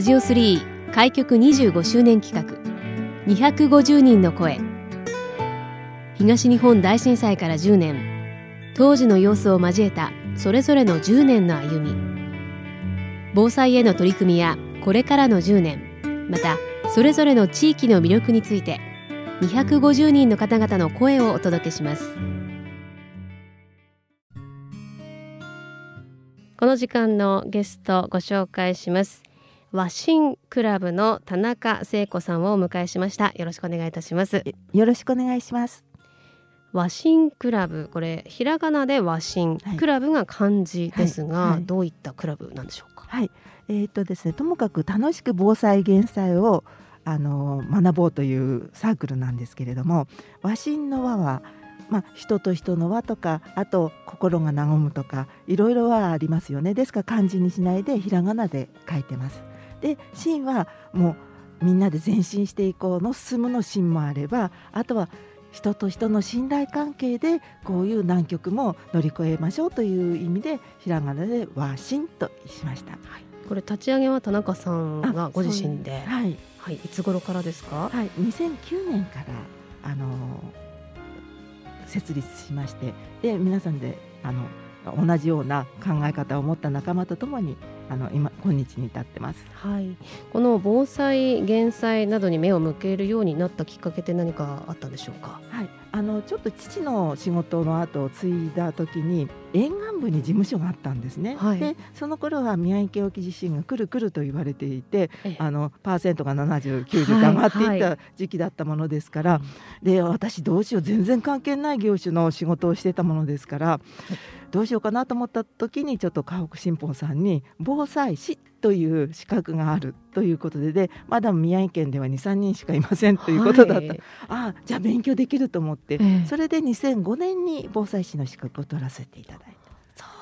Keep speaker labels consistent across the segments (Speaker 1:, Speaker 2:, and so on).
Speaker 1: ラジオ3開局25周年企画。250人の声。東日本大震災から10年。当時の様子を交えたそれぞれの10年の歩み。防災への取り組みやこれからの10年。またそれぞれの地域の魅力について250人の方々の声をお届けします。この時間のゲストご紹介します。和新クラブの田中聖子さんをお迎えしました。よろしくお願いいたします。
Speaker 2: よろしくお願いします。
Speaker 1: 和新クラブこれひらがなで和新、はい、クラブが漢字ですが、はいはい、どういったクラブなんでしょうか？
Speaker 2: はい。えー、とですねともかく楽しく防災減災をあの学ぼうというサークルなんですけれども和新の和はまあ、人と人の和とかあと心が和むとかいろいろはありますよね。ですから漢字にしないでひらがなで書いてますで真はもうみんなで前進していこうの進むの真もあればあとは人と人の信頼関係でこういう難局も乗り越えましょうという意味でひらがなで和心としました。はい、
Speaker 1: これ立ち上げは田中さんがご自身で、はい、はい、いつ頃からですか？
Speaker 2: はい、2009年からあの設立しましてで皆さんであの同じような考え方を持った仲間とともにあの今今日に至ってます、
Speaker 1: はい、この防災減災などに目を向けるようになったきっかけって何かあったんでしょうか、
Speaker 2: はい、あのちょっと父の仕事の後を継いだ時に沿岸部に事務所があったんですね、はい、でその頃は宮城県沖地震が来る来ると言われていてあのパーセントが70、90上がっていった時期だったものですから、はいはい、で私どうしよう全然関係ない業種の仕事をしてたものですから。どうしようかなと思った時にちょっと河北新報さんに防災士という資格があるということででまだ宮城県では23人しかいませんということだった、はい、ああじゃあ勉強できると思って、ええ、それで2005年に防災士の資格を取らせていただいた。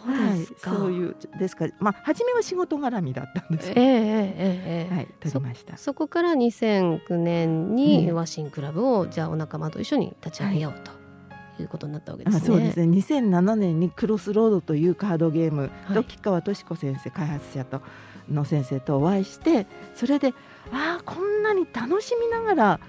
Speaker 1: そうですか、
Speaker 2: はい、そういうですか。ら、まあ、初めは仕事絡みだったんです。え
Speaker 1: ええええ
Speaker 2: はい、取りました。
Speaker 1: そこから2009年にワシンクラブを、じゃあお仲間と一緒に立ち上げようと。いうことになったわけですね。
Speaker 2: そうですね。2007年にクロスロードというカードゲーム。と吉川敏子先生開発者との先生とお会いしてそれでああこんなに楽しみながら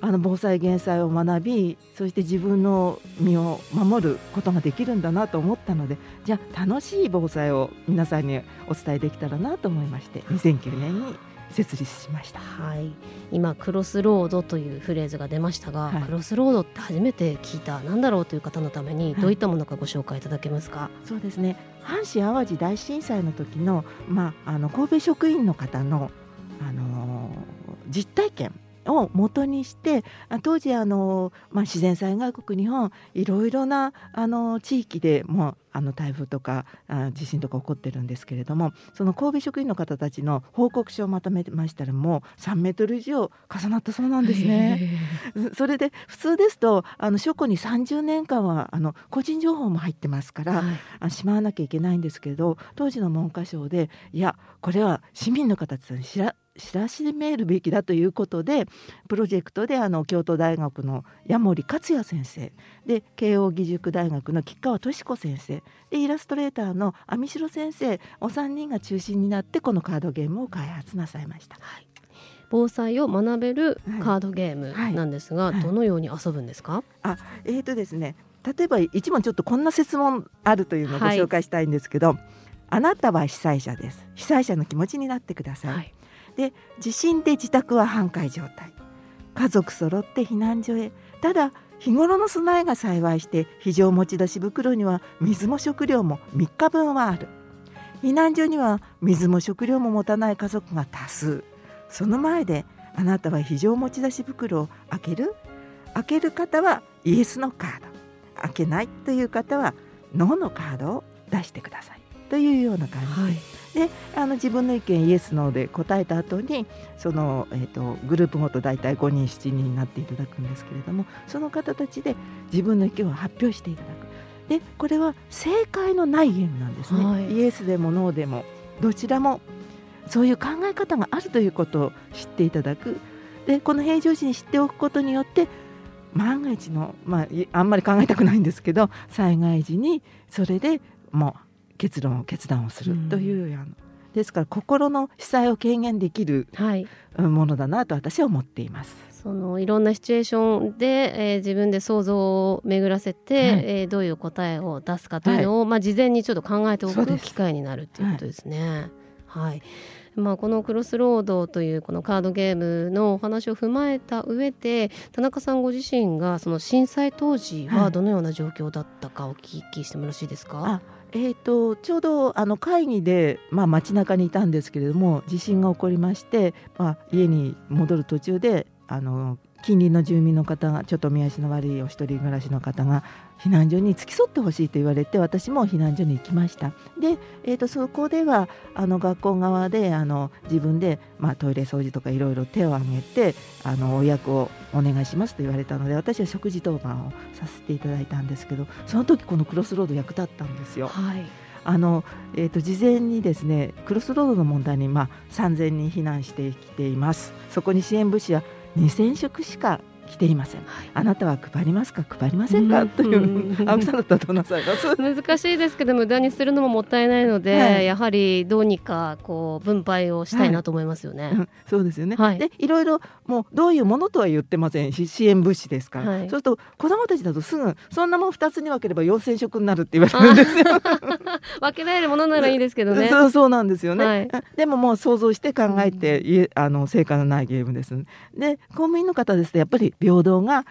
Speaker 2: あの防災減災を学びそして自分の身を守ることができるんだなと思ったのでじゃあ楽しい防災を皆さんにお伝えできたらなと思いまして 2009年に設立しました、
Speaker 1: はい、今クロスロードというフレーズが出ましたが、はい、クロスロードって初めて聞いたなんだろうという方のためにどういったものかご紹介いただけますか、は
Speaker 2: い、そうですね。阪神・淡路大震災の時の,、まあ、あの神戸職員の方の、あのー、実体験を元にして当時あの、まあ、自然災害国日本いろいろなあの地域でもあの台風とかあ地震とか起こってるんですけれどもその神戸職員の方たちの報告書をまとめましたらもう3メートル以上重なったそうなんですね。それで普通ですとあの書庫に30年間はあの個人情報も入ってますから、はい、しまわなきゃいけないんですけど当時の文科省でいやこれは市民の方たちに知ら知らしめるべきだということでプロジェクトであの京都大学の矢守克也先生で慶應義塾大学の吉川敏子先生でイラストレーターの網代先生お三人が中心になってこのカードゲームを開発なさいました。はい
Speaker 1: 防災を学べるカードゲームなんですが、はいはい、どのように遊ぶんですか？
Speaker 2: あ、えっ、ー、とですね。例えば一問ちょっとこんな質問あるというのをご紹介したいんですけど、あなたは被災者です。被災者の気持ちになってくださいで地震で自宅は半壊状態。家族揃って避難所へ。ただ日頃の備えが幸いして非常持ち出し袋には水も食料も3日分はある。避難所には水も食料も持たない家族が多数。その前であなたは非常持ち出し袋を開ける？開ける方はイエスのカード。開けないという方はノーのカードを出してください。というような感じ。で、はい。であの自分の意見イエスノーで答えた後にその、えーと、グループごと大体5人7人になっていただくんですけれどもその方たちで自分の意見を発表していただく。でこれは正解のないゲームなんですね、はい、イエスでもノーでもどちらもそういう考え方があるということを知っていただく。でこの平常時に知っておくことによって万が一の、まあ、あんまり考えたくないんですけど災害時にそれでもう結論を決断をするという、うん、ですから心の被災を軽減できるものだなと私は思っています。
Speaker 1: そのいろんなシチュエーションで、えー、自分で想像を巡らせて、はい、えー、どういう答えを出すかというのを、はい、まあ、事前にちょっと考えておく機会になるということですね。はい、はいまあ、このクロスロードというこのカードゲームのお話を踏まえた上で田中さんご自身がその震災当時はどのような状況だったかお聞きしてもよろしいですか、
Speaker 2: はいえーと、ちょうどあの会議で、まあ、街中にいたんですけれども地震が起こりまして、まあ、家に戻る途中であの近隣の住民の方がちょっと見足の悪いお一人暮らしの方が避難所に付き添ってほしいと言われて私も避難所に行きました。で、えーと、そこではあの学校側であの自分で、まあ、トイレ掃除とかいろいろ手を挙げてあのお役をお願いしますと言われたので私は食事当番をさせていただいたんですけどその時このクロスロード役立ったんですよ。はいあのえーと、事前にですねクロスロードの問題に、まあ、3000人避難してきていますそこに支援物資は2000食しか来ていません、はい、あなたは配りますか？配りませんか、うん、という青木さんだったらどうなさいます？
Speaker 1: 難しいですけど無駄にするのももったいないので、はい、やはりどうにかこう分配をしたいなと思いますよね、はい、
Speaker 2: そうですよね、はい、でいろいろもうどういうものとは言ってません。し支援物資ですから、そうすると子どもたちだとすぐそんなもん2つに分ければ4000食になるって言われるんですよ。
Speaker 1: 分けられるものならいいですけどね。
Speaker 2: そうそうなんですよね、でももう想像して考えて、うん、あの成果のないゲームです。で公務員の方ですとやっぱり平等が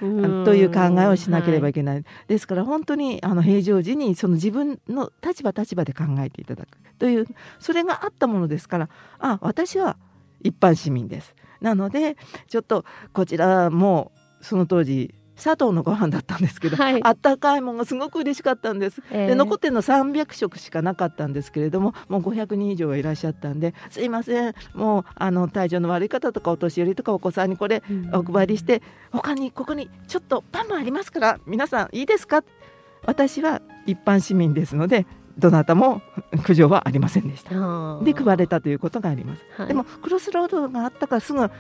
Speaker 2: という考えをしなければいけない、はい、ですから本当にあの平常時にその自分の立場立場で考えていただくというそれがあったものですからあ私は一般市民です。なのでちょっとこちらもその当時砂糖のご飯だったんですけど、はい、あったかいものがすごく嬉しかったんです、えー、で残ってるの300食しかなかったんですけれどももう500人以上はいらっしゃったんですいません。もうあの体調の悪い方とかお年寄りとかお子さんにこれお配りして、うん、他にここにちょっとパンもありますから皆さんいいですか？私は一般市民ですのでどなたも苦情はありませんでした。で配れたということがあります。はい、でもクロスロードがあったからすぐあ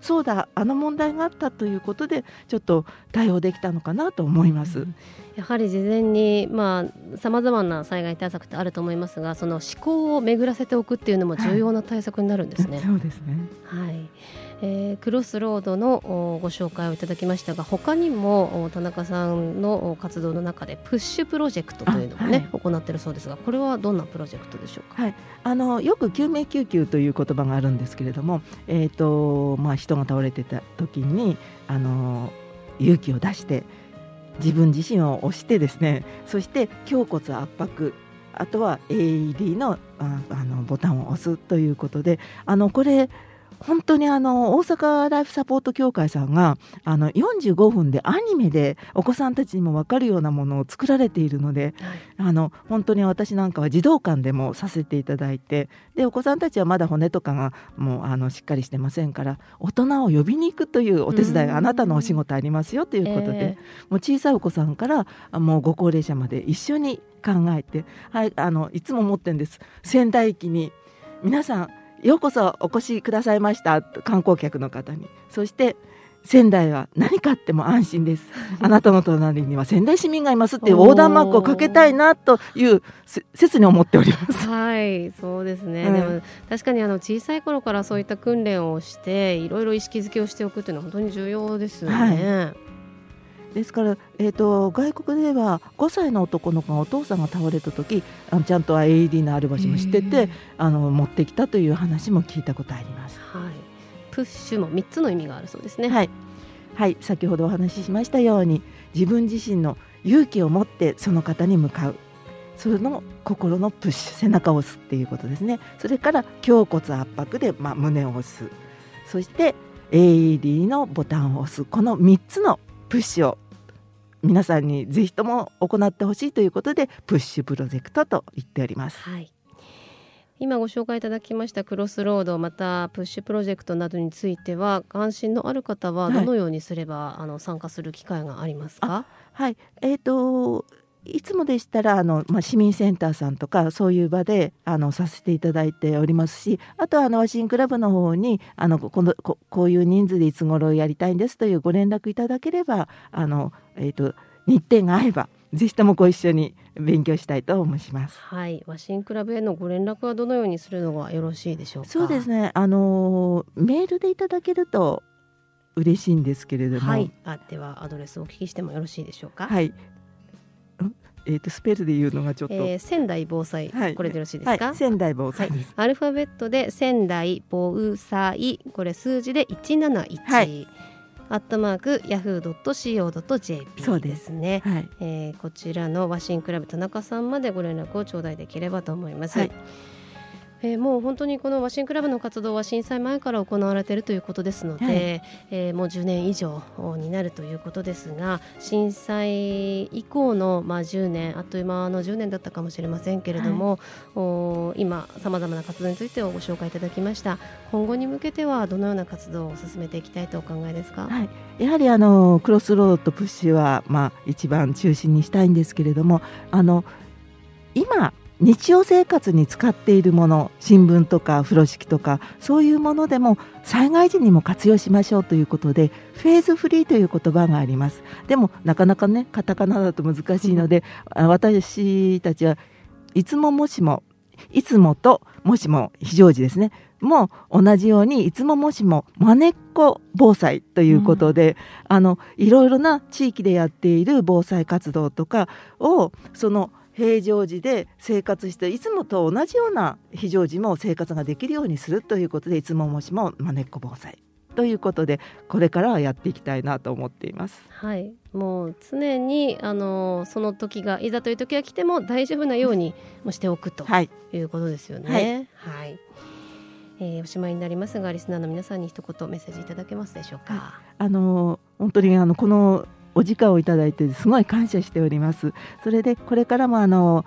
Speaker 2: そうだあの問題があったということでちょっと対応できたのかなと思います。うん、
Speaker 1: やはり事前にまあさまざまな災害対策ってあると思いますがその思考を巡らせておくっていうのも重要な対策になるんですね。
Speaker 2: はい、そうですね。
Speaker 1: はい。えー、クロスロードのご紹介をいただきましたが他にも田中さんの活動の中でプッシュプロジェクトというのもね、はい、行っているそうですがこれはどんなプロジェクトでしょうか、
Speaker 2: はい、あのよく救命救急という言葉があるんですけれども、えーとまあ、人が倒れてた時にあの勇気を出して自分自身を押してですねそして胸骨圧迫あとは AED のあのボタンを押すということであのこれ本当にあの大阪ライフサポート協会さんがあの45分でアニメでお子さんたちにも分かるようなものを作られているので、はい、あの本当に私なんかは児童館でもさせていただいてでお子さんたちはまだ骨とかがもうあのしっかりしてませんから大人を呼びに行くというお手伝いがあなたのお仕事ありますよということで、えー、もう小さいお子さんからもうご高齢者まで一緒に考えて、はい、あのいつも思ってるんです。仙台駅に皆さんようこそお越しくださいました観光客の方にそして仙台は何かあっても安心です。あなたの隣には仙台市民がいますっていう横断幕をかけたいなという切に思っております。
Speaker 1: はい、そうですね。うん、でも確かにあの小さい頃からそういった訓練をしていろいろ意識づけをしておくというのは本当に重要ですよね。はい
Speaker 2: ですから、えーと、外国では5歳の男の子がお父さんが倒れた時あのちゃんと AED のある場所も知ってて、あの持ってきたという話も聞いたことあります。
Speaker 1: はい、プッシュも3つの意味があるそうですね。
Speaker 2: はい、はい、先ほどお話ししましたように自分自身の勇気を持ってその方に向かう。その心のプッシュ背中を押すっていうことですね。それから胸骨圧迫で、まあ、胸を押す。そして AED のボタンを押す。この3つのプッシュを皆さんにぜひとも行ってほしいということでプッシュプロジェクトと言っております。はい。
Speaker 1: 今ご紹介いただきましたクロスロードまたプッシュプロジェクトなどについては関心のある方はどのようにすれば、はい、あの参加する機会がありますか？
Speaker 2: はい。えーといつもでしたらあの、まあ、市民センターさんとかそういう場であのさせていただいておりますしあとはあのワシンクラブの方にあのこのここういう人数でいつ頃やりたいんですというご連絡いただければあの、えーと、日程が合えばぜひともご一緒に勉強したいと思います。
Speaker 1: はい、ワシンクラブへのご連絡はどのようにするのがよろしいでしょうか？
Speaker 2: そうですね。あのメールでいただけると嬉しいんですけれども。はい。
Speaker 1: あではアドレスをお聞きしてもよろしいでしょうか？
Speaker 2: はい。えーと、スペルで言うのがちょっと、え
Speaker 1: ー、仙台防災、はい、これでよろしいですか、はい、
Speaker 2: 仙台防災、はい、
Speaker 1: アルファベットで仙台防災これ数字で171、はい、アットマークヤフー .co.jp です。ねです、はい。えー、こちらのワシンクラブ田中さんまでご連絡を頂戴できればと思います。はいえー、もう本当にこのワシンクラブの活動は震災前から行われているということですので、はい、えー、もう10年以上になるということですが震災以降の、まあ、10年あっという間の10年だったかもしれませんけれども、はい、お今さまざまな活動についてご紹介いただきました。今後に向けてはどのような活動を進めていきたいとお考えですか、
Speaker 2: はい、やはりあのクロスロードプッシュは、まあ、一番中心にしたいんですけれどもあの今日常生活に使っているもの新聞とか風呂敷とかそういうものでも災害時にも活用しましょうということでフェーズフリーという言葉があります。でもなかなかねカタカナだと難しいので、うん、私たちはいつももしもいつもともしも非常時ですね。も同じようにいつももしもまねっこ防災ということで、うん、あのいろいろな地域でやっている防災活動とかをその平常時で生活していつもと同じような非常時も生活ができるようにするということでいつももしもまねっこ防災。ということでこれからはやっていきたいなと思っています。
Speaker 1: はい、もう常にあのその時がいざという時が来ても大丈夫なようにもしておくということですよね。はい、はい。えー、おしまいになりますがリスナーの皆さんに一言メッセージいただけますでしょうか？はい、
Speaker 2: あの本当にあのこのお時間をいただいてすごい感謝しております。それでこれからもあの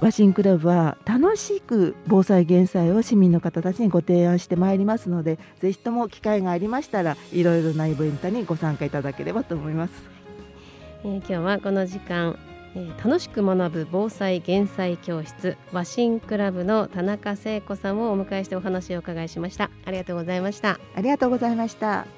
Speaker 2: ワシンクラブは楽しく防災減災を市民の方たちにご提案してまいりますのでぜひとも機会がありましたらいろいろなイベントにご参加いただければと思います、
Speaker 1: えー、今日はこの時間、えー、楽しく学ぶ防災減災教室ワシンクラブの田中聖子さんをお迎えしてお話を伺いしました。ありがとうございました。
Speaker 2: ありがとうございました